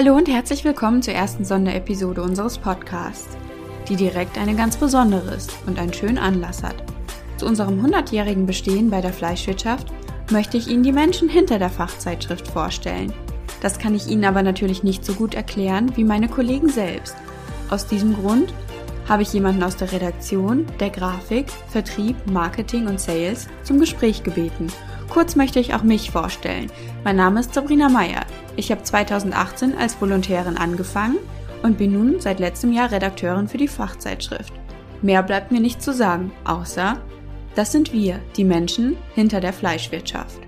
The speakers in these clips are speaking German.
Hallo und herzlich willkommen zur ersten Sonderepisode unseres Podcasts, die direkt eine ganz besondere ist und einen schönen Anlass hat. Zu unserem 100-jährigen Bestehen bei der Fleischwirtschaft möchte ich Ihnen die Menschen hinter der Fachzeitschrift vorstellen. Das kann ich Ihnen aber natürlich nicht so gut erklären wie meine Kollegen selbst. Aus diesem Grund habe ich jemanden aus der Redaktion, der Grafik, Vertrieb, Marketing und Sales zum Gespräch gebeten. Kurz möchte ich auch mich vorstellen. Mein Name ist Sabrina Meyer. Ich habe 2018 als Volontärin angefangen und bin nun seit letztem Jahr Redakteurin für die Fachzeitschrift. Mehr bleibt mir nicht zu sagen, außer, das sind wir, die Menschen hinter der Fleischwirtschaft.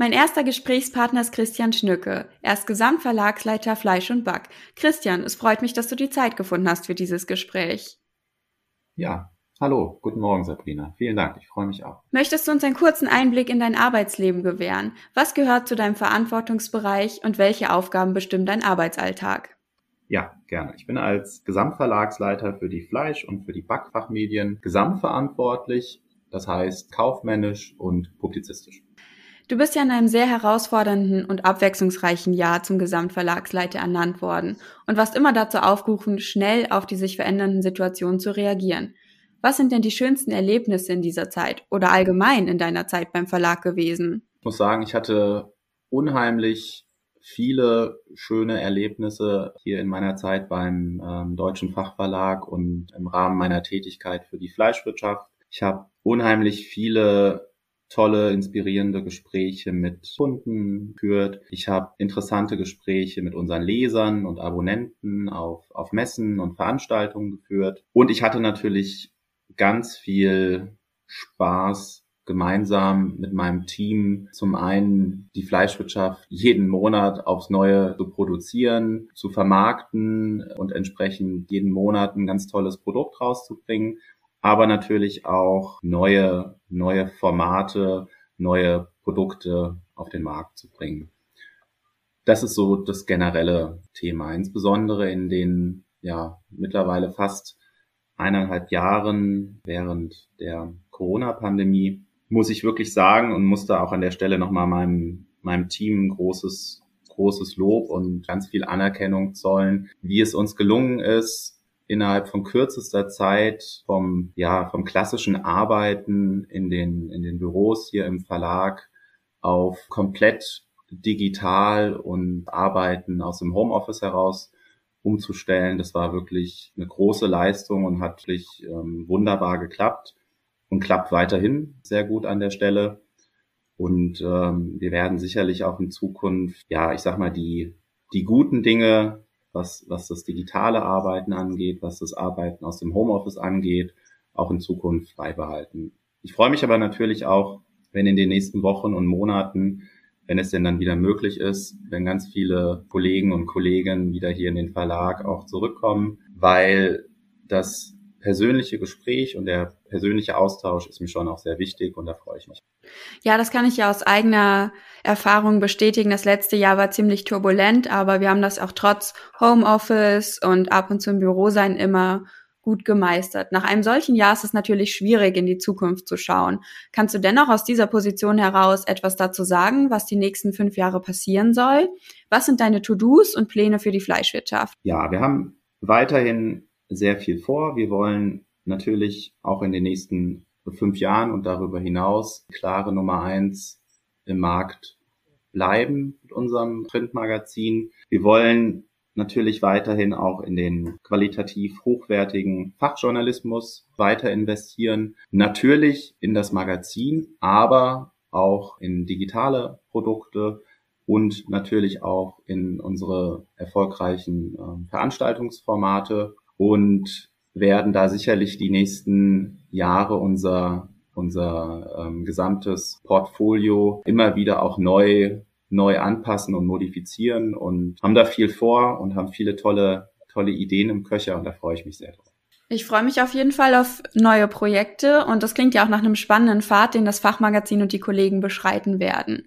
Mein erster Gesprächspartner ist Christian Schnücke. Er ist Gesamtverlagsleiter Fleisch und Back. Christian, es freut mich, dass du die Zeit gefunden hast für dieses Gespräch. Ja, hallo, guten Morgen Sabrina. Vielen Dank, ich freue mich auch. Möchtest du uns einen kurzen Einblick in dein Arbeitsleben gewähren? Was gehört zu deinem Verantwortungsbereich und welche Aufgaben bestimmen dein Arbeitsalltag? Ja, gerne. Ich bin als Gesamtverlagsleiter für die Fleisch- und für die Backfachmedien gesamtverantwortlich, das heißt kaufmännisch und publizistisch. Du bist ja in einem sehr herausfordernden und abwechslungsreichen Jahr zum Gesamtverlagsleiter ernannt worden und warst immer dazu aufgerufen, schnell auf die sich verändernden Situationen zu reagieren. Was sind denn die schönsten Erlebnisse in dieser Zeit oder allgemein in deiner Zeit beim Verlag gewesen? Ich muss sagen, ich hatte unheimlich viele schöne Erlebnisse hier in meiner Zeit beim ähm, Deutschen Fachverlag und im Rahmen meiner Tätigkeit für die Fleischwirtschaft. Ich habe unheimlich viele tolle, inspirierende Gespräche mit Kunden geführt. Ich habe interessante Gespräche mit unseren Lesern und Abonnenten auf, auf Messen und Veranstaltungen geführt. Und ich hatte natürlich ganz viel Spaß gemeinsam mit meinem Team zum einen die Fleischwirtschaft jeden Monat aufs Neue zu produzieren, zu vermarkten und entsprechend jeden Monat ein ganz tolles Produkt rauszubringen aber natürlich auch neue, neue Formate, neue Produkte auf den Markt zu bringen. Das ist so das generelle Thema, insbesondere in den ja mittlerweile fast eineinhalb Jahren während der Corona-Pandemie muss ich wirklich sagen und muss da auch an der Stelle nochmal meinem, meinem Team großes, großes Lob und ganz viel Anerkennung zollen, wie es uns gelungen ist, innerhalb von kürzester Zeit vom, ja, vom klassischen Arbeiten in den, in den Büros hier im Verlag auf komplett digital und Arbeiten aus dem Homeoffice heraus umzustellen. Das war wirklich eine große Leistung und hat wirklich ähm, wunderbar geklappt und klappt weiterhin sehr gut an der Stelle. Und ähm, wir werden sicherlich auch in Zukunft, ja, ich sag mal, die, die guten Dinge was, was das digitale Arbeiten angeht, was das Arbeiten aus dem Homeoffice angeht, auch in Zukunft beibehalten. Ich freue mich aber natürlich auch, wenn in den nächsten Wochen und Monaten, wenn es denn dann wieder möglich ist, wenn ganz viele Kollegen und Kolleginnen wieder hier in den Verlag auch zurückkommen, weil das persönliche Gespräch und der persönliche Austausch ist mir schon auch sehr wichtig und da freue ich mich. Ja, das kann ich ja aus eigener Erfahrung bestätigen. Das letzte Jahr war ziemlich turbulent, aber wir haben das auch trotz Homeoffice und ab und zu im Büro sein immer gut gemeistert. Nach einem solchen Jahr ist es natürlich schwierig, in die Zukunft zu schauen. Kannst du dennoch aus dieser Position heraus etwas dazu sagen, was die nächsten fünf Jahre passieren soll? Was sind deine To-Dos und Pläne für die Fleischwirtschaft? Ja, wir haben weiterhin sehr viel vor. Wir wollen natürlich auch in den nächsten fünf Jahren und darüber hinaus klare Nummer eins im Markt bleiben mit unserem Printmagazin. Wir wollen natürlich weiterhin auch in den qualitativ hochwertigen Fachjournalismus weiter investieren. Natürlich in das Magazin, aber auch in digitale Produkte und natürlich auch in unsere erfolgreichen äh, Veranstaltungsformate und werden da sicherlich die nächsten Jahre unser unser ähm, gesamtes Portfolio immer wieder auch neu neu anpassen und modifizieren und haben da viel vor und haben viele tolle tolle Ideen im Köcher und da freue ich mich sehr drauf. Ich freue mich auf jeden Fall auf neue Projekte und das klingt ja auch nach einem spannenden Pfad, den das Fachmagazin und die Kollegen beschreiten werden.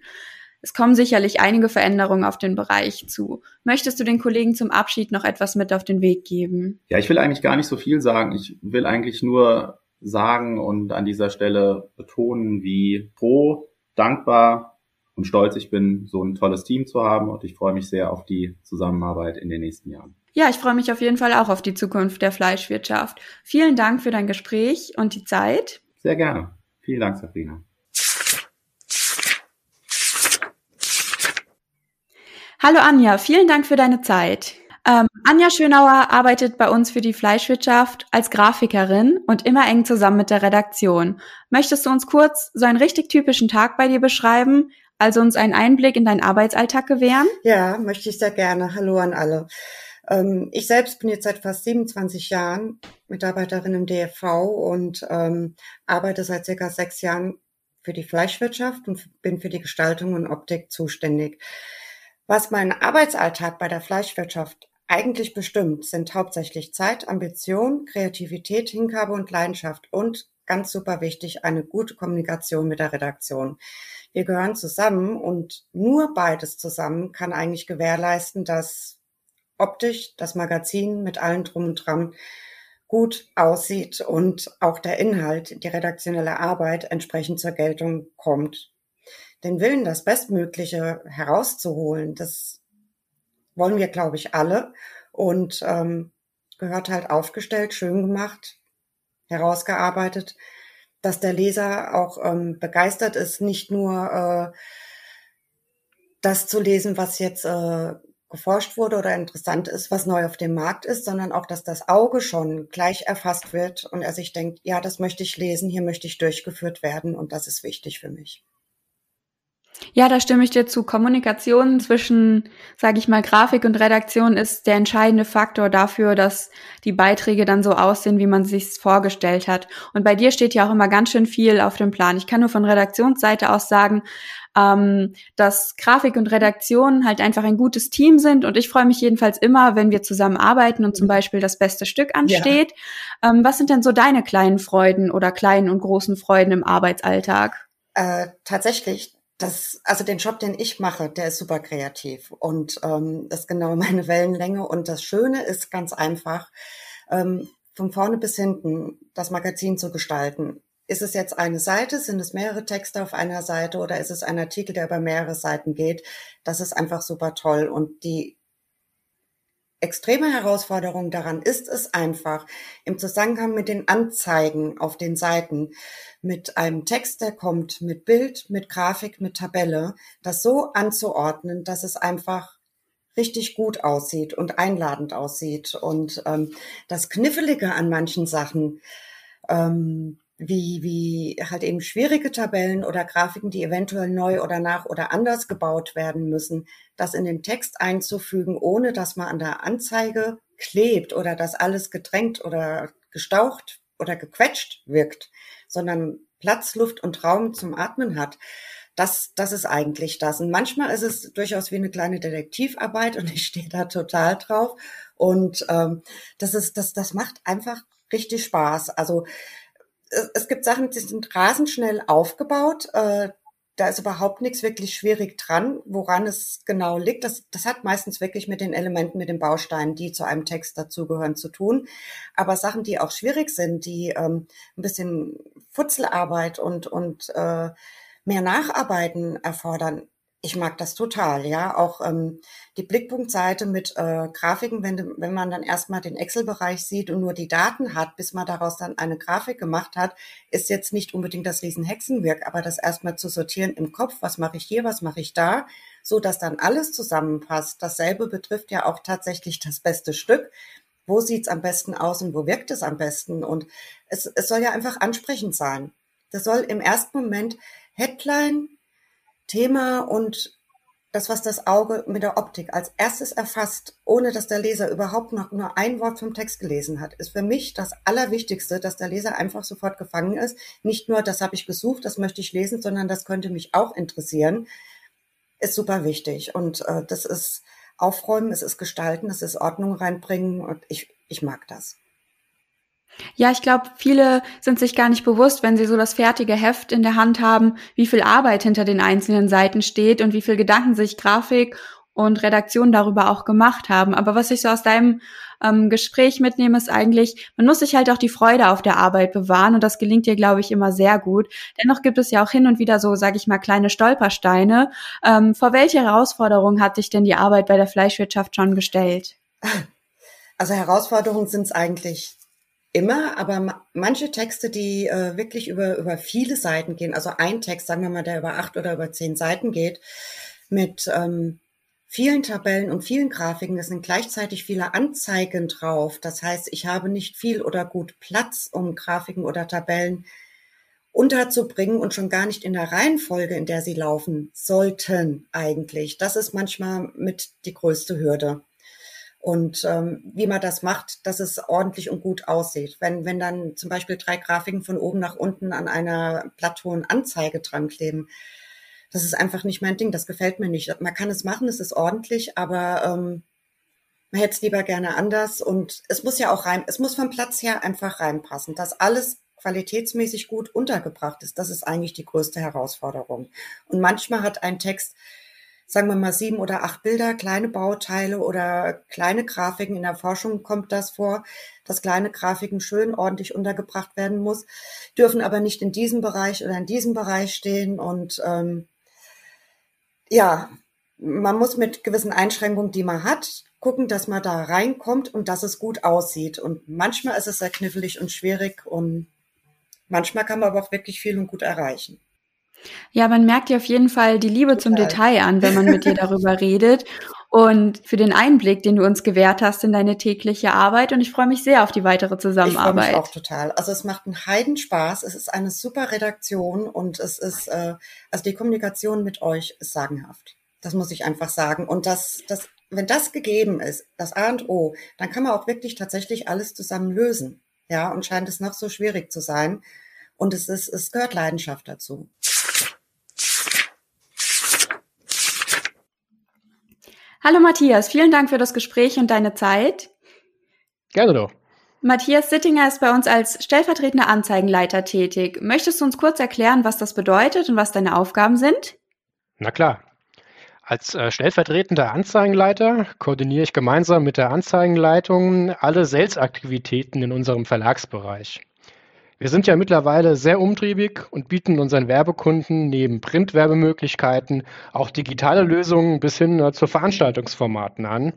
Es kommen sicherlich einige Veränderungen auf den Bereich zu. Möchtest du den Kollegen zum Abschied noch etwas mit auf den Weg geben? Ja, ich will eigentlich gar nicht so viel sagen. Ich will eigentlich nur sagen und an dieser Stelle betonen, wie froh, dankbar und stolz ich bin, so ein tolles Team zu haben und ich freue mich sehr auf die Zusammenarbeit in den nächsten Jahren. Ja, ich freue mich auf jeden Fall auch auf die Zukunft der Fleischwirtschaft. Vielen Dank für dein Gespräch und die Zeit. Sehr gerne. Vielen Dank, Sabrina. Hallo Anja, vielen Dank für deine Zeit. Ähm, Anja Schönauer arbeitet bei uns für die Fleischwirtschaft als Grafikerin und immer eng zusammen mit der Redaktion. Möchtest du uns kurz so einen richtig typischen Tag bei dir beschreiben, also uns einen Einblick in deinen Arbeitsalltag gewähren? Ja, möchte ich sehr gerne. Hallo an alle. Ähm, ich selbst bin jetzt seit fast 27 Jahren Mitarbeiterin im DFV und ähm, arbeite seit circa sechs Jahren für die Fleischwirtschaft und bin für die Gestaltung und Optik zuständig. Was meinen Arbeitsalltag bei der Fleischwirtschaft eigentlich bestimmt, sind hauptsächlich Zeit, Ambition, Kreativität, Hingabe und Leidenschaft und ganz super wichtig, eine gute Kommunikation mit der Redaktion. Wir gehören zusammen und nur beides zusammen kann eigentlich gewährleisten, dass optisch das Magazin mit allen drum und dran gut aussieht und auch der Inhalt, die redaktionelle Arbeit entsprechend zur Geltung kommt. Den Willen, das Bestmögliche herauszuholen, das wollen wir, glaube ich, alle und ähm, gehört halt aufgestellt, schön gemacht, herausgearbeitet, dass der Leser auch ähm, begeistert ist, nicht nur äh, das zu lesen, was jetzt äh, geforscht wurde oder interessant ist, was neu auf dem Markt ist, sondern auch, dass das Auge schon gleich erfasst wird und er sich denkt, ja, das möchte ich lesen, hier möchte ich durchgeführt werden und das ist wichtig für mich. Ja, da stimme ich dir zu. Kommunikation zwischen, sage ich mal, Grafik und Redaktion ist der entscheidende Faktor dafür, dass die Beiträge dann so aussehen, wie man sich vorgestellt hat. Und bei dir steht ja auch immer ganz schön viel auf dem Plan. Ich kann nur von Redaktionsseite aus sagen, ähm, dass Grafik und Redaktion halt einfach ein gutes Team sind. Und ich freue mich jedenfalls immer, wenn wir zusammen arbeiten und zum Beispiel das beste Stück ansteht. Ja. Ähm, was sind denn so deine kleinen Freuden oder kleinen und großen Freuden im Arbeitsalltag? Äh, tatsächlich das, also den Job, den ich mache, der ist super kreativ und ähm, das ist genau meine Wellenlänge. Und das Schöne ist ganz einfach, ähm, von vorne bis hinten das Magazin zu gestalten. Ist es jetzt eine Seite, sind es mehrere Texte auf einer Seite oder ist es ein Artikel, der über mehrere Seiten geht? Das ist einfach super toll. Und die extreme Herausforderung daran ist es einfach, im Zusammenhang mit den Anzeigen auf den Seiten, mit einem Text, der kommt, mit Bild, mit Grafik, mit Tabelle, das so anzuordnen, dass es einfach richtig gut aussieht und einladend aussieht. Und ähm, das Kniffelige an manchen Sachen, ähm, wie, wie halt eben schwierige Tabellen oder Grafiken, die eventuell neu oder nach oder anders gebaut werden müssen, das in den Text einzufügen, ohne dass man an der Anzeige klebt oder dass alles gedrängt oder gestaucht oder gequetscht wirkt, sondern Platz, Luft und Raum zum Atmen hat. Das, das ist eigentlich das. Und manchmal ist es durchaus wie eine kleine Detektivarbeit und ich stehe da total drauf. Und ähm, das ist, das, das macht einfach richtig Spaß. Also es gibt Sachen, die sind rasend schnell aufgebaut. Äh, da ist überhaupt nichts wirklich schwierig dran, woran es genau liegt. Das, das hat meistens wirklich mit den Elementen, mit den Bausteinen, die zu einem Text dazugehören, zu tun. Aber Sachen, die auch schwierig sind, die ähm, ein bisschen Futzelarbeit und, und äh, mehr Nacharbeiten erfordern, ich mag das total, ja. Auch ähm, die Blickpunktseite mit äh, Grafiken, wenn, wenn man dann erstmal den Excel-Bereich sieht und nur die Daten hat, bis man daraus dann eine Grafik gemacht hat, ist jetzt nicht unbedingt das Riesenhexenwerk, aber das erstmal zu sortieren im Kopf, was mache ich hier, was mache ich da, so dass dann alles zusammenpasst. Dasselbe betrifft ja auch tatsächlich das beste Stück. Wo sieht's am besten aus und wo wirkt es am besten? Und es, es soll ja einfach ansprechend sein. Das soll im ersten Moment Headline, Thema und das, was das Auge mit der Optik als erstes erfasst, ohne dass der Leser überhaupt noch nur ein Wort vom Text gelesen hat, ist für mich das Allerwichtigste, dass der Leser einfach sofort gefangen ist. Nicht nur, das habe ich gesucht, das möchte ich lesen, sondern das könnte mich auch interessieren, ist super wichtig. Und äh, das ist Aufräumen, es ist Gestalten, es ist Ordnung reinbringen und ich, ich mag das. Ja, ich glaube, viele sind sich gar nicht bewusst, wenn sie so das fertige Heft in der Hand haben, wie viel Arbeit hinter den einzelnen Seiten steht und wie viel Gedanken sich Grafik und Redaktion darüber auch gemacht haben. Aber was ich so aus deinem ähm, Gespräch mitnehme, ist eigentlich, man muss sich halt auch die Freude auf der Arbeit bewahren und das gelingt dir, glaube ich, immer sehr gut. Dennoch gibt es ja auch hin und wieder so, sage ich mal, kleine Stolpersteine. Ähm, vor welche Herausforderungen hat sich denn die Arbeit bei der Fleischwirtschaft schon gestellt? Also Herausforderungen sind es eigentlich immer, aber manche Texte, die äh, wirklich über, über viele Seiten gehen, also ein Text, sagen wir mal, der über acht oder über zehn Seiten geht, mit ähm, vielen Tabellen und vielen Grafiken, es sind gleichzeitig viele Anzeigen drauf. Das heißt, ich habe nicht viel oder gut Platz, um Grafiken oder Tabellen unterzubringen und schon gar nicht in der Reihenfolge, in der sie laufen sollten eigentlich. Das ist manchmal mit die größte Hürde. Und ähm, wie man das macht, dass es ordentlich und gut aussieht. Wenn, wenn dann zum Beispiel drei Grafiken von oben nach unten an einer platthohen Anzeige dran kleben, das ist einfach nicht mein Ding, das gefällt mir nicht. Man kann es machen, es ist ordentlich, aber ähm, man hätte es lieber gerne anders. Und es muss ja auch rein, es muss vom Platz her einfach reinpassen, dass alles qualitätsmäßig gut untergebracht ist. Das ist eigentlich die größte Herausforderung. Und manchmal hat ein Text sagen wir mal, sieben oder acht Bilder, kleine Bauteile oder kleine Grafiken. In der Forschung kommt das vor, dass kleine Grafiken schön ordentlich untergebracht werden muss, dürfen aber nicht in diesem Bereich oder in diesem Bereich stehen. Und ähm, ja, man muss mit gewissen Einschränkungen, die man hat, gucken, dass man da reinkommt und dass es gut aussieht. Und manchmal ist es sehr knifflig und schwierig und manchmal kann man aber auch wirklich viel und gut erreichen. Ja, man merkt dir auf jeden Fall die Liebe zum Detail an, wenn man mit dir darüber redet und für den Einblick, den du uns gewährt hast in deine tägliche Arbeit. Und ich freue mich sehr auf die weitere Zusammenarbeit. Ich freue mich auch total. Also es macht einen Heidenspaß. Es ist eine super Redaktion und es ist, äh, also die Kommunikation mit euch ist sagenhaft. Das muss ich einfach sagen. Und das, das, wenn das gegeben ist, das A und O, dann kann man auch wirklich tatsächlich alles zusammen lösen. Ja, und scheint es noch so schwierig zu sein. Und es ist, es gehört Leidenschaft dazu. Hallo Matthias, vielen Dank für das Gespräch und deine Zeit. Gerne doch. Matthias Sittinger ist bei uns als stellvertretender Anzeigenleiter tätig. Möchtest du uns kurz erklären, was das bedeutet und was deine Aufgaben sind? Na klar. Als äh, stellvertretender Anzeigenleiter koordiniere ich gemeinsam mit der Anzeigenleitung alle Sales-Aktivitäten in unserem Verlagsbereich. Wir sind ja mittlerweile sehr umtriebig und bieten unseren Werbekunden neben Printwerbemöglichkeiten auch digitale Lösungen bis hin äh, zu Veranstaltungsformaten an.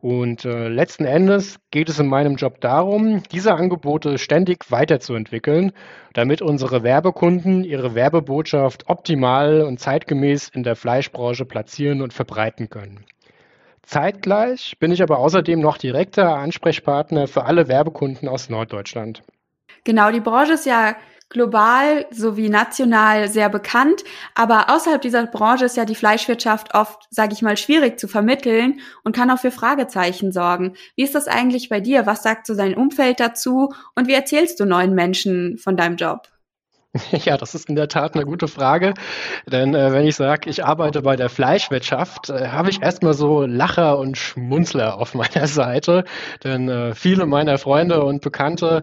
Und äh, letzten Endes geht es in meinem Job darum, diese Angebote ständig weiterzuentwickeln, damit unsere Werbekunden ihre Werbebotschaft optimal und zeitgemäß in der Fleischbranche platzieren und verbreiten können. Zeitgleich bin ich aber außerdem noch direkter Ansprechpartner für alle Werbekunden aus Norddeutschland. Genau, die Branche ist ja global sowie national sehr bekannt, aber außerhalb dieser Branche ist ja die Fleischwirtschaft oft, sage ich mal, schwierig zu vermitteln und kann auch für Fragezeichen sorgen. Wie ist das eigentlich bei dir? Was sagt so dein Umfeld dazu und wie erzählst du neuen Menschen von deinem Job? Ja, das ist in der Tat eine gute Frage. Denn äh, wenn ich sage, ich arbeite bei der Fleischwirtschaft, äh, habe ich erstmal so Lacher und Schmunzler auf meiner Seite. Denn äh, viele meiner Freunde und Bekannte,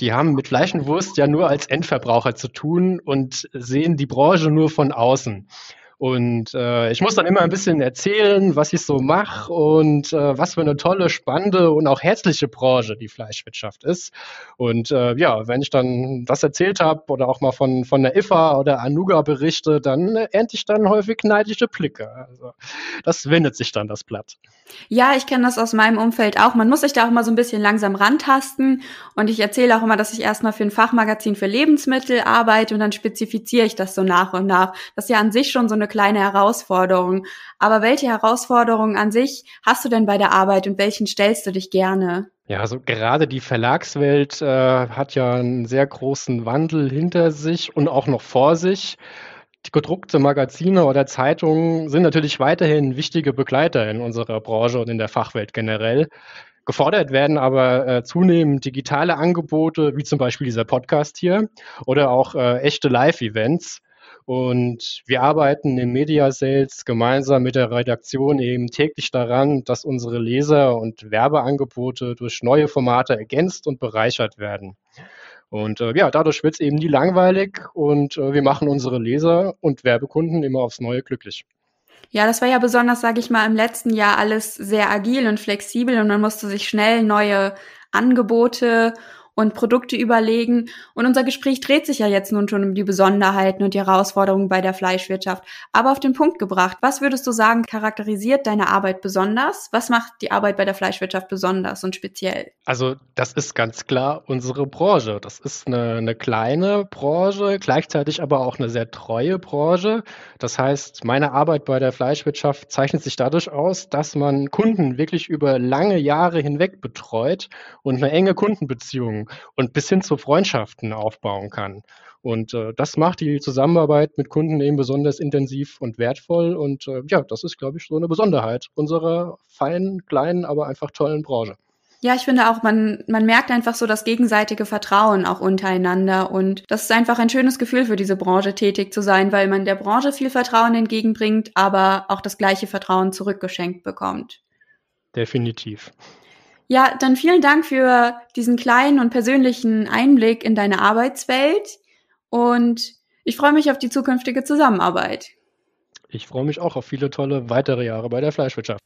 die haben mit Fleisch und Wurst ja nur als Endverbraucher zu tun und sehen die Branche nur von außen. Und äh, ich muss dann immer ein bisschen erzählen, was ich so mache und äh, was für eine tolle, spannende und auch herzliche Branche die Fleischwirtschaft ist. Und äh, ja, wenn ich dann das erzählt habe oder auch mal von, von der IFA oder Anuga berichte, dann ernte ich dann häufig neidische Blicke. Also das wendet sich dann das Blatt. Ja, ich kenne das aus meinem Umfeld auch. Man muss sich da auch mal so ein bisschen langsam rantasten. Und ich erzähle auch immer, dass ich erstmal für ein Fachmagazin für Lebensmittel arbeite und dann spezifiziere ich das so nach und nach. Das ist ja an sich schon so eine kleine Herausforderung. Aber welche Herausforderungen an sich hast du denn bei der Arbeit und welchen stellst du dich gerne? Ja, also gerade die Verlagswelt äh, hat ja einen sehr großen Wandel hinter sich und auch noch vor sich. Die gedruckte Magazine oder Zeitungen sind natürlich weiterhin wichtige Begleiter in unserer Branche und in der Fachwelt generell. Gefordert werden aber äh, zunehmend digitale Angebote, wie zum Beispiel dieser Podcast hier oder auch äh, echte Live-Events. Und wir arbeiten im Media Sales gemeinsam mit der Redaktion eben täglich daran, dass unsere Leser und Werbeangebote durch neue Formate ergänzt und bereichert werden. Und äh, ja, dadurch wird es eben nie langweilig und äh, wir machen unsere Leser und Werbekunden immer aufs Neue glücklich. Ja, das war ja besonders, sage ich mal, im letzten Jahr alles sehr agil und flexibel und man musste sich schnell neue Angebote und Produkte überlegen. Und unser Gespräch dreht sich ja jetzt nun schon um die Besonderheiten und die Herausforderungen bei der Fleischwirtschaft. Aber auf den Punkt gebracht, was würdest du sagen, charakterisiert deine Arbeit besonders? Was macht die Arbeit bei der Fleischwirtschaft besonders und speziell? Also das ist ganz klar unsere Branche. Das ist eine, eine kleine Branche, gleichzeitig aber auch eine sehr treue Branche. Das heißt, meine Arbeit bei der Fleischwirtschaft zeichnet sich dadurch aus, dass man Kunden wirklich über lange Jahre hinweg betreut und eine enge Kundenbeziehung und bis hin zu Freundschaften aufbauen kann. Und äh, das macht die Zusammenarbeit mit Kunden eben besonders intensiv und wertvoll. Und äh, ja, das ist, glaube ich, so eine Besonderheit unserer feinen, kleinen, aber einfach tollen Branche. Ja, ich finde auch, man, man merkt einfach so das gegenseitige Vertrauen auch untereinander und das ist einfach ein schönes Gefühl für diese Branche tätig zu sein, weil man der Branche viel Vertrauen entgegenbringt, aber auch das gleiche Vertrauen zurückgeschenkt bekommt. Definitiv. Ja, dann vielen Dank für diesen kleinen und persönlichen Einblick in deine Arbeitswelt und ich freue mich auf die zukünftige Zusammenarbeit. Ich freue mich auch auf viele tolle weitere Jahre bei der Fleischwirtschaft.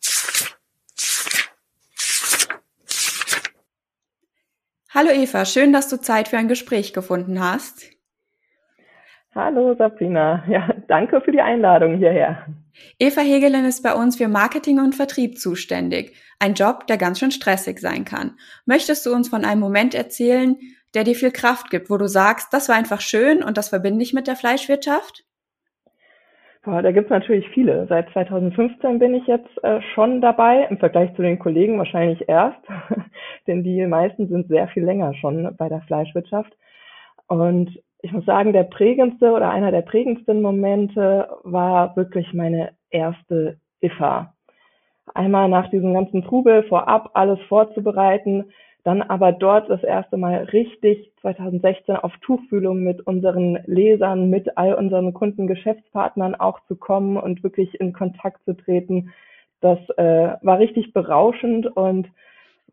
Hallo Eva, schön, dass du Zeit für ein Gespräch gefunden hast. Hallo Sabrina, ja, danke für die Einladung hierher. Eva Hegelin ist bei uns für Marketing und Vertrieb zuständig. Ein Job, der ganz schön stressig sein kann. Möchtest du uns von einem Moment erzählen, der dir viel Kraft gibt, wo du sagst, das war einfach schön und das verbinde ich mit der Fleischwirtschaft? Boah, da gibt's natürlich viele. Seit 2015 bin ich jetzt äh, schon dabei, im Vergleich zu den Kollegen wahrscheinlich erst, denn die meisten sind sehr viel länger schon bei der Fleischwirtschaft. Und ich muss sagen, der prägendste oder einer der prägendsten Momente war wirklich meine erste IFA. Einmal nach diesem ganzen Trubel vorab alles vorzubereiten, dann aber dort das erste Mal richtig 2016 auf Tuchfühlung mit unseren Lesern, mit all unseren Kunden, Geschäftspartnern auch zu kommen und wirklich in Kontakt zu treten. Das äh, war richtig berauschend und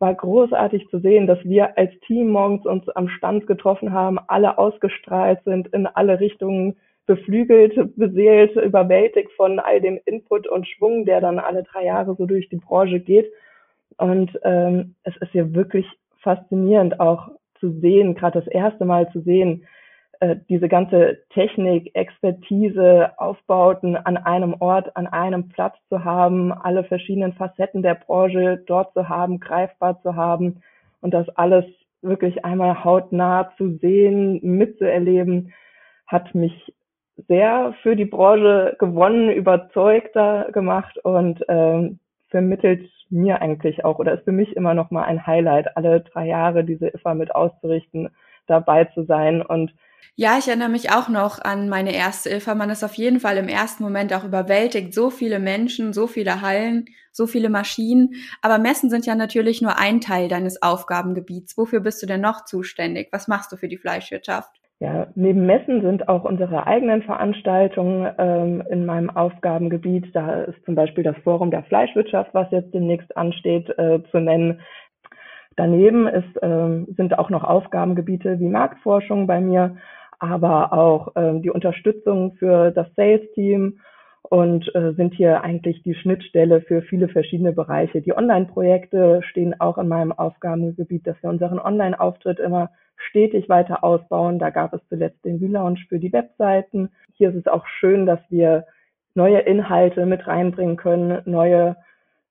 war großartig zu sehen, dass wir als Team morgens uns am Stand getroffen haben, alle ausgestrahlt sind, in alle Richtungen beflügelt, beseelt, überwältigt von all dem Input und Schwung, der dann alle drei Jahre so durch die Branche geht. Und ähm, es ist ja wirklich faszinierend auch zu sehen, gerade das erste Mal zu sehen, diese ganze Technik, Expertise, Aufbauten an einem Ort, an einem Platz zu haben, alle verschiedenen Facetten der Branche dort zu haben, greifbar zu haben und das alles wirklich einmal hautnah zu sehen, mitzuerleben, hat mich sehr für die Branche gewonnen, überzeugter gemacht und ähm, vermittelt mir eigentlich auch oder ist für mich immer noch mal ein Highlight, alle drei Jahre diese IFA mit auszurichten, dabei zu sein und ja, ich erinnere mich auch noch an meine erste IFA. Man ist auf jeden Fall im ersten Moment auch überwältigt. So viele Menschen, so viele Hallen, so viele Maschinen. Aber Messen sind ja natürlich nur ein Teil deines Aufgabengebiets. Wofür bist du denn noch zuständig? Was machst du für die Fleischwirtschaft? Ja, neben Messen sind auch unsere eigenen Veranstaltungen ähm, in meinem Aufgabengebiet. Da ist zum Beispiel das Forum der Fleischwirtschaft, was jetzt demnächst ansteht, äh, zu nennen. Daneben ist, ähm, sind auch noch Aufgabengebiete wie Marktforschung bei mir, aber auch ähm, die Unterstützung für das Sales-Team und äh, sind hier eigentlich die Schnittstelle für viele verschiedene Bereiche. Die Online-Projekte stehen auch in meinem Aufgabengebiet, dass wir unseren Online-Auftritt immer stetig weiter ausbauen. Da gab es zuletzt den Relaunch für die Webseiten. Hier ist es auch schön, dass wir neue Inhalte mit reinbringen können, neue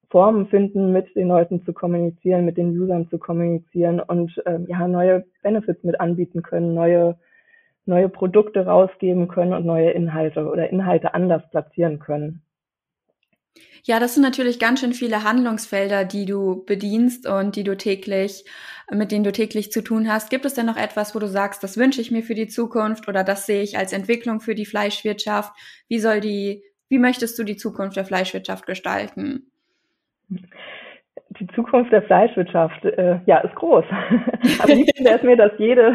Formen finden, mit den Leuten zu kommunizieren, mit den Usern zu kommunizieren und ähm, ja neue Benefits mit anbieten können, neue neue Produkte rausgeben können und neue Inhalte oder Inhalte anders platzieren können. Ja, das sind natürlich ganz schön viele Handlungsfelder, die du bedienst und die du täglich, mit denen du täglich zu tun hast. Gibt es denn noch etwas, wo du sagst, das wünsche ich mir für die Zukunft oder das sehe ich als Entwicklung für die Fleischwirtschaft? Wie soll die, wie möchtest du die Zukunft der Fleischwirtschaft gestalten? Die Zukunft der Fleischwirtschaft, äh, ja, ist groß. Am liebsten wäre es mir, dass jede,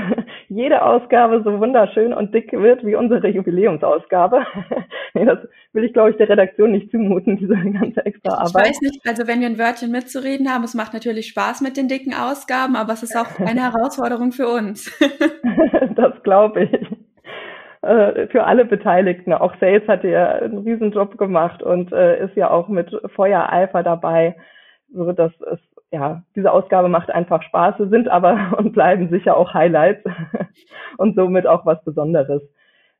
jede Ausgabe so wunderschön und dick wird wie unsere Jubiläumsausgabe. nee, das will ich, glaube ich, der Redaktion nicht zumuten, diese ganze extra Arbeit. Ich weiß nicht, also wenn wir ein Wörtchen mitzureden haben, es macht natürlich Spaß mit den dicken Ausgaben, aber es ist auch eine Herausforderung für uns. das glaube ich. Äh, für alle Beteiligten. Auch Sales hat ja einen Riesenjob gemacht und äh, ist ja auch mit Feuereifer dabei, so dass es ja, diese Ausgabe macht einfach Spaß, sind aber und bleiben sicher auch Highlights und somit auch was Besonderes.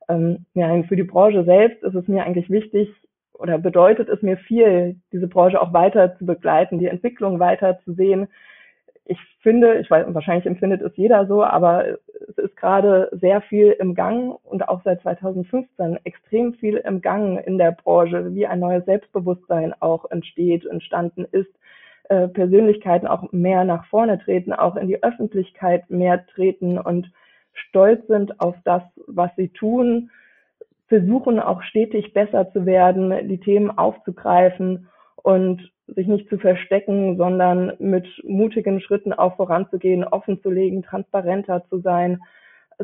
Ähm, ja, für die Branche selbst ist es mir eigentlich wichtig oder bedeutet es mir viel, diese Branche auch weiter zu begleiten, die Entwicklung weiter zu sehen. Ich finde, ich weiß, wahrscheinlich empfindet es jeder so, aber es ist gerade sehr viel im Gang und auch seit 2015 extrem viel im Gang in der Branche, wie ein neues Selbstbewusstsein auch entsteht, entstanden ist äh, Persönlichkeiten auch mehr nach vorne treten, auch in die Öffentlichkeit mehr treten und stolz sind auf das, was sie tun, versuchen auch stetig besser zu werden, die Themen aufzugreifen und sich nicht zu verstecken, sondern mit mutigen Schritten auch voranzugehen, offen zu legen, transparenter zu sein,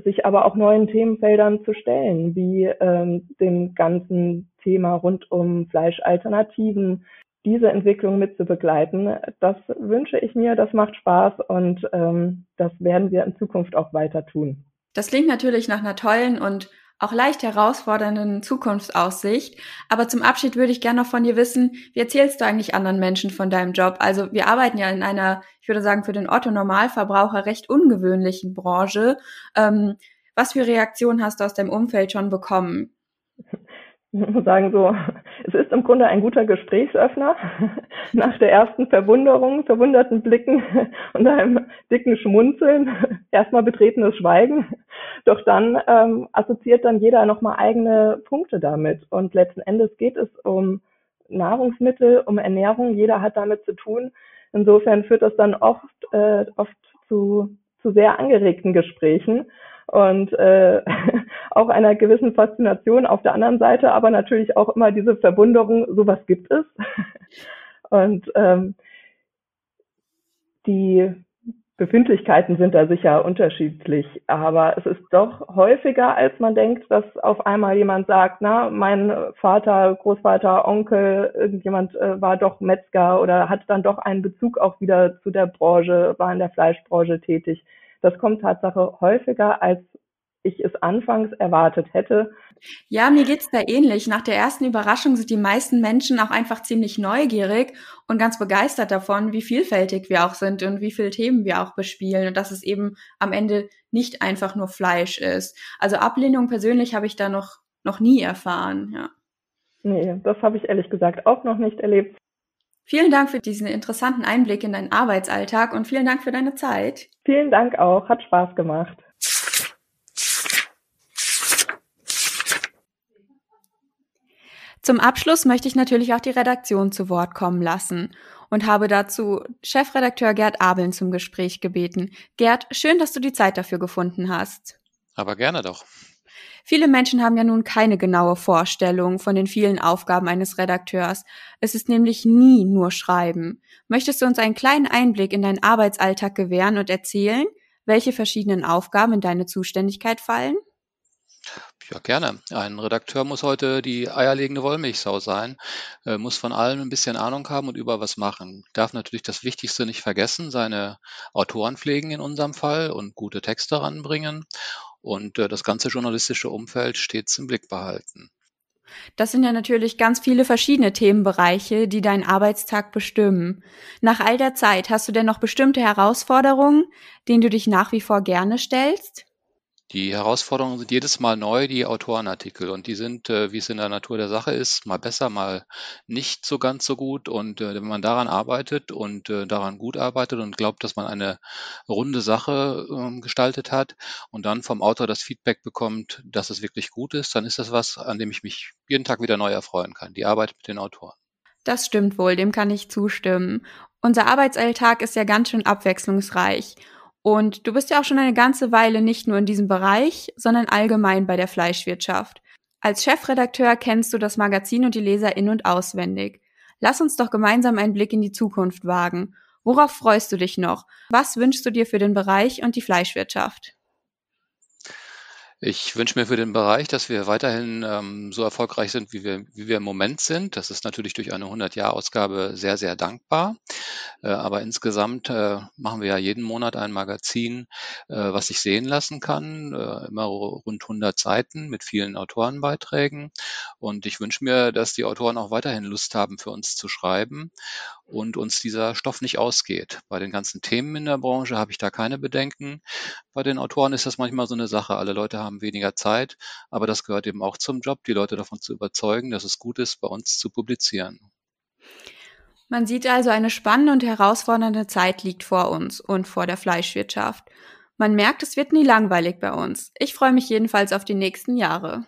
sich aber auch neuen Themenfeldern zu stellen, wie ähm, dem ganzen Thema rund um Fleischalternativen, diese Entwicklung mitzubegleiten. Das wünsche ich mir, das macht Spaß und ähm, das werden wir in Zukunft auch weiter tun. Das klingt natürlich nach einer tollen und auch leicht herausfordernden Zukunftsaussicht. Aber zum Abschied würde ich gerne noch von dir wissen, wie erzählst du eigentlich anderen Menschen von deinem Job? Also wir arbeiten ja in einer, ich würde sagen, für den Otto-Normalverbraucher recht ungewöhnlichen Branche. Ähm, was für Reaktionen hast du aus deinem Umfeld schon bekommen? sagen so, es ist im Grunde ein guter Gesprächsöffner nach der ersten Verwunderung, verwunderten Blicken und einem dicken Schmunzeln, erstmal betretenes Schweigen. Doch dann ähm, assoziiert dann jeder nochmal eigene Punkte damit. Und letzten Endes geht es um Nahrungsmittel, um Ernährung. Jeder hat damit zu tun. Insofern führt das dann oft, äh, oft zu, zu sehr angeregten Gesprächen und äh, auch einer gewissen Faszination auf der anderen Seite, aber natürlich auch immer diese Verwunderung, sowas gibt es. und ähm, die Befindlichkeiten sind da sicher unterschiedlich, aber es ist doch häufiger, als man denkt, dass auf einmal jemand sagt, na, mein Vater, Großvater, Onkel, irgendjemand äh, war doch Metzger oder hat dann doch einen Bezug auch wieder zu der Branche, war in der Fleischbranche tätig. Das kommt Tatsache häufiger, als ich es anfangs erwartet hätte. Ja, mir geht's da ähnlich. Nach der ersten Überraschung sind die meisten Menschen auch einfach ziemlich neugierig und ganz begeistert davon, wie vielfältig wir auch sind und wie viele Themen wir auch bespielen und dass es eben am Ende nicht einfach nur Fleisch ist. Also Ablehnung persönlich habe ich da noch, noch nie erfahren, ja. Nee, das habe ich ehrlich gesagt auch noch nicht erlebt. Vielen Dank für diesen interessanten Einblick in deinen Arbeitsalltag und vielen Dank für deine Zeit. Vielen Dank auch, hat Spaß gemacht. Zum Abschluss möchte ich natürlich auch die Redaktion zu Wort kommen lassen und habe dazu Chefredakteur Gerd Abeln zum Gespräch gebeten. Gerd, schön, dass du die Zeit dafür gefunden hast. Aber gerne doch. Viele Menschen haben ja nun keine genaue Vorstellung von den vielen Aufgaben eines Redakteurs. Es ist nämlich nie nur Schreiben. Möchtest du uns einen kleinen Einblick in deinen Arbeitsalltag gewähren und erzählen, welche verschiedenen Aufgaben in deine Zuständigkeit fallen? Ja, gerne. Ein Redakteur muss heute die eierlegende Wollmilchsau sein, äh, muss von allem ein bisschen Ahnung haben und über was machen. Darf natürlich das Wichtigste nicht vergessen, seine Autoren pflegen in unserem Fall und gute Texte ranbringen und äh, das ganze journalistische Umfeld stets im Blick behalten. Das sind ja natürlich ganz viele verschiedene Themenbereiche, die deinen Arbeitstag bestimmen. Nach all der Zeit hast du denn noch bestimmte Herausforderungen, denen du dich nach wie vor gerne stellst? Die Herausforderungen sind jedes Mal neu, die Autorenartikel. Und die sind, äh, wie es in der Natur der Sache ist, mal besser, mal nicht so ganz so gut. Und äh, wenn man daran arbeitet und äh, daran gut arbeitet und glaubt, dass man eine runde Sache ähm, gestaltet hat und dann vom Autor das Feedback bekommt, dass es wirklich gut ist, dann ist das was, an dem ich mich jeden Tag wieder neu erfreuen kann. Die Arbeit mit den Autoren. Das stimmt wohl, dem kann ich zustimmen. Unser Arbeitsalltag ist ja ganz schön abwechslungsreich. Und du bist ja auch schon eine ganze Weile nicht nur in diesem Bereich, sondern allgemein bei der Fleischwirtschaft. Als Chefredakteur kennst du das Magazin und die Leser in und auswendig. Lass uns doch gemeinsam einen Blick in die Zukunft wagen. Worauf freust du dich noch? Was wünschst du dir für den Bereich und die Fleischwirtschaft? Ich wünsche mir für den Bereich, dass wir weiterhin ähm, so erfolgreich sind, wie wir, wie wir im Moment sind. Das ist natürlich durch eine 100-Jahr-Ausgabe sehr, sehr dankbar. Äh, aber insgesamt äh, machen wir ja jeden Monat ein Magazin, äh, was sich sehen lassen kann. Äh, immer rund 100 Seiten mit vielen Autorenbeiträgen. Und ich wünsche mir, dass die Autoren auch weiterhin Lust haben, für uns zu schreiben und uns dieser Stoff nicht ausgeht. Bei den ganzen Themen in der Branche habe ich da keine Bedenken. Bei den Autoren ist das manchmal so eine Sache. Alle Leute haben weniger Zeit, aber das gehört eben auch zum Job, die Leute davon zu überzeugen, dass es gut ist, bei uns zu publizieren. Man sieht also, eine spannende und herausfordernde Zeit liegt vor uns und vor der Fleischwirtschaft. Man merkt, es wird nie langweilig bei uns. Ich freue mich jedenfalls auf die nächsten Jahre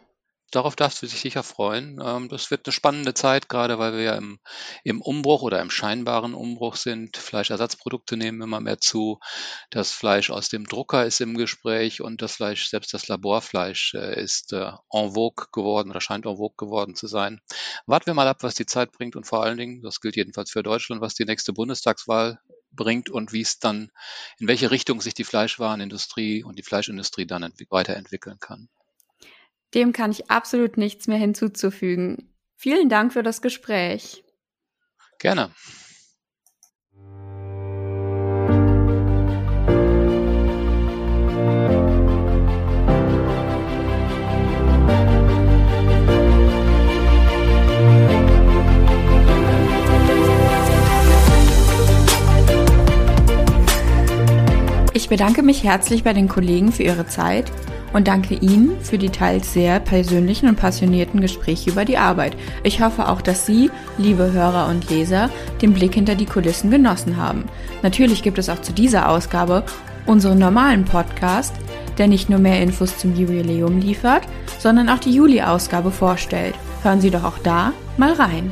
darauf darfst du dich sicher freuen. Ähm, das wird eine spannende Zeit, gerade weil wir ja im, im Umbruch oder im scheinbaren Umbruch sind. Fleischersatzprodukte nehmen immer mehr zu. Das Fleisch aus dem Drucker ist im Gespräch und das Fleisch, selbst das Laborfleisch, äh, ist äh, en vogue geworden oder scheint en vogue geworden zu sein. Warten wir mal ab, was die Zeit bringt und vor allen Dingen, das gilt jedenfalls für Deutschland, was die nächste Bundestagswahl bringt und wie es dann, in welche Richtung sich die Fleischwarenindustrie und die Fleischindustrie dann weiterentwickeln kann. Dem kann ich absolut nichts mehr hinzuzufügen. Vielen Dank für das Gespräch. Gerne. Ich bedanke mich herzlich bei den Kollegen für ihre Zeit und danke Ihnen für die teils sehr persönlichen und passionierten Gespräche über die Arbeit. Ich hoffe auch, dass Sie, liebe Hörer und Leser, den Blick hinter die Kulissen genossen haben. Natürlich gibt es auch zu dieser Ausgabe unseren normalen Podcast, der nicht nur mehr Infos zum Jubiläum liefert, sondern auch die Juli-Ausgabe vorstellt. Hören Sie doch auch da mal rein.